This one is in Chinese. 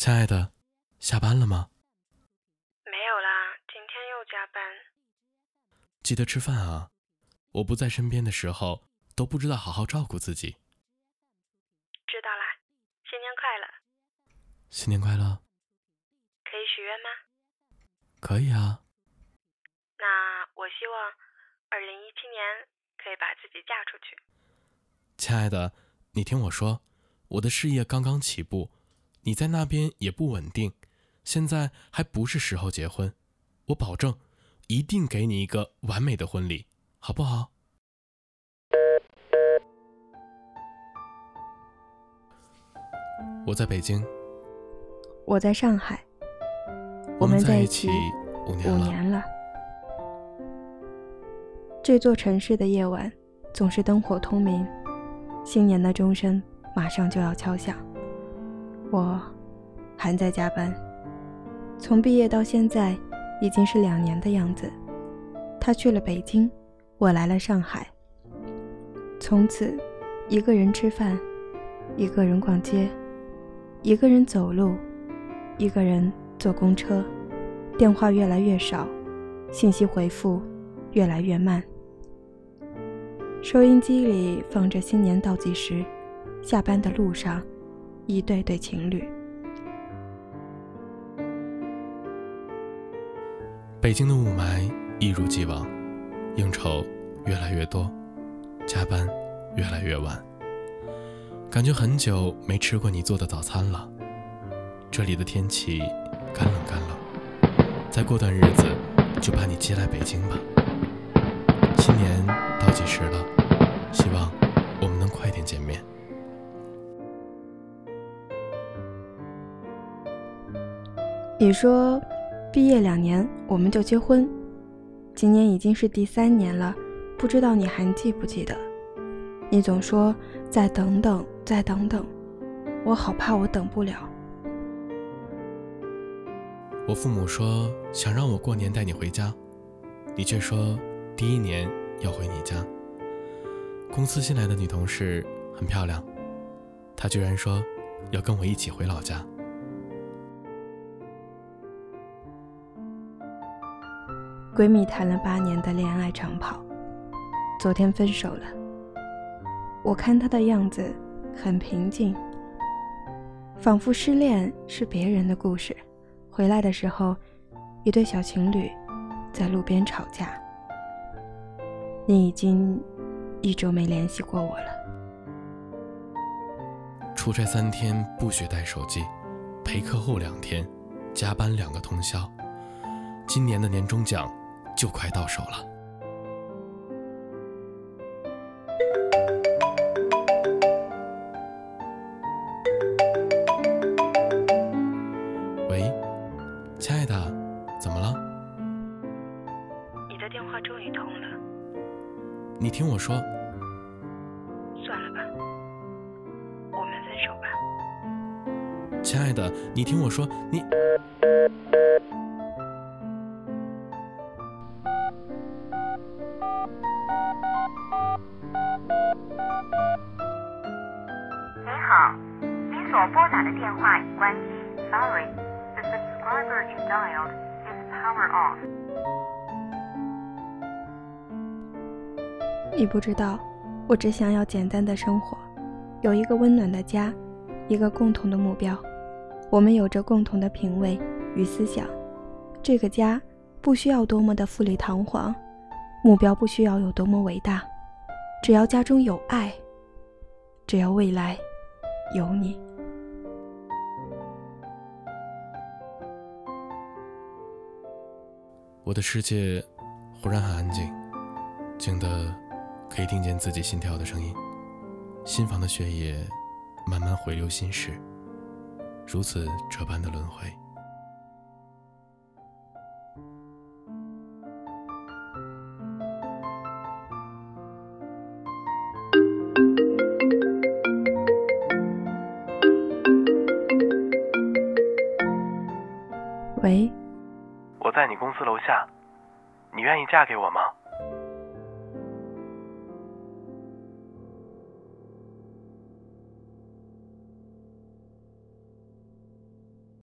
亲爱的，下班了吗？没有啦，今天又加班。记得吃饭啊！我不在身边的时候，都不知道好好照顾自己。知道啦，新年快乐！新年快乐！可以许愿吗？可以啊。那我希望二零一七年可以把自己嫁出去。亲爱的，你听我说，我的事业刚刚起步。你在那边也不稳定，现在还不是时候结婚。我保证，一定给你一个完美的婚礼，好不好？我在北京，我在上海，我们在一起五年了。这座城市的夜晚总是灯火通明，新年的钟声马上就要敲响。我还在加班，从毕业到现在已经是两年的样子。他去了北京，我来了上海。从此，一个人吃饭，一个人逛街，一个人走路，一个人坐公车，电话越来越少，信息回复越来越慢。收音机里放着新年倒计时，下班的路上。一对对情侣。北京的雾霾一如既往，应酬越来越多，加班越来越晚，感觉很久没吃过你做的早餐了。这里的天气干冷干冷，再过段日子就把你接来北京吧。新年倒计时了，希望我们能快点见面。你说，毕业两年我们就结婚，今年已经是第三年了，不知道你还记不记得？你总说再等等，再等等，我好怕我等不了。我父母说想让我过年带你回家，你却说第一年要回你家。公司新来的女同事很漂亮，她居然说要跟我一起回老家。闺蜜谈了八年的恋爱长跑，昨天分手了。我看她的样子很平静，仿佛失恋是别人的故事。回来的时候，一对小情侣在路边吵架。你已经一周没联系过我了。出差三天不许带手机，陪客户两天，加班两个通宵。今年的年终奖。就快到手了。喂，亲爱的，怎么了？你的电话终于通了。你听我说。算了吧，我们分手吧。亲爱的，你听我说，你。好，您所拨打的电话已关机。Sorry, the subscriber you dialed is power off. 你不知道，我只想要简单的生活，有一个温暖的家，一个共同的目标。我们有着共同的品味与思想。这个家不需要多么的富丽堂皇，目标不需要有多么伟大，只要家中有爱，只要未来。有你，我的世界忽然很安静，静的可以听见自己心跳的声音，心房的血液慢慢回流心室，如此这般的轮回。喂，我在你公司楼下，你愿意嫁给我吗？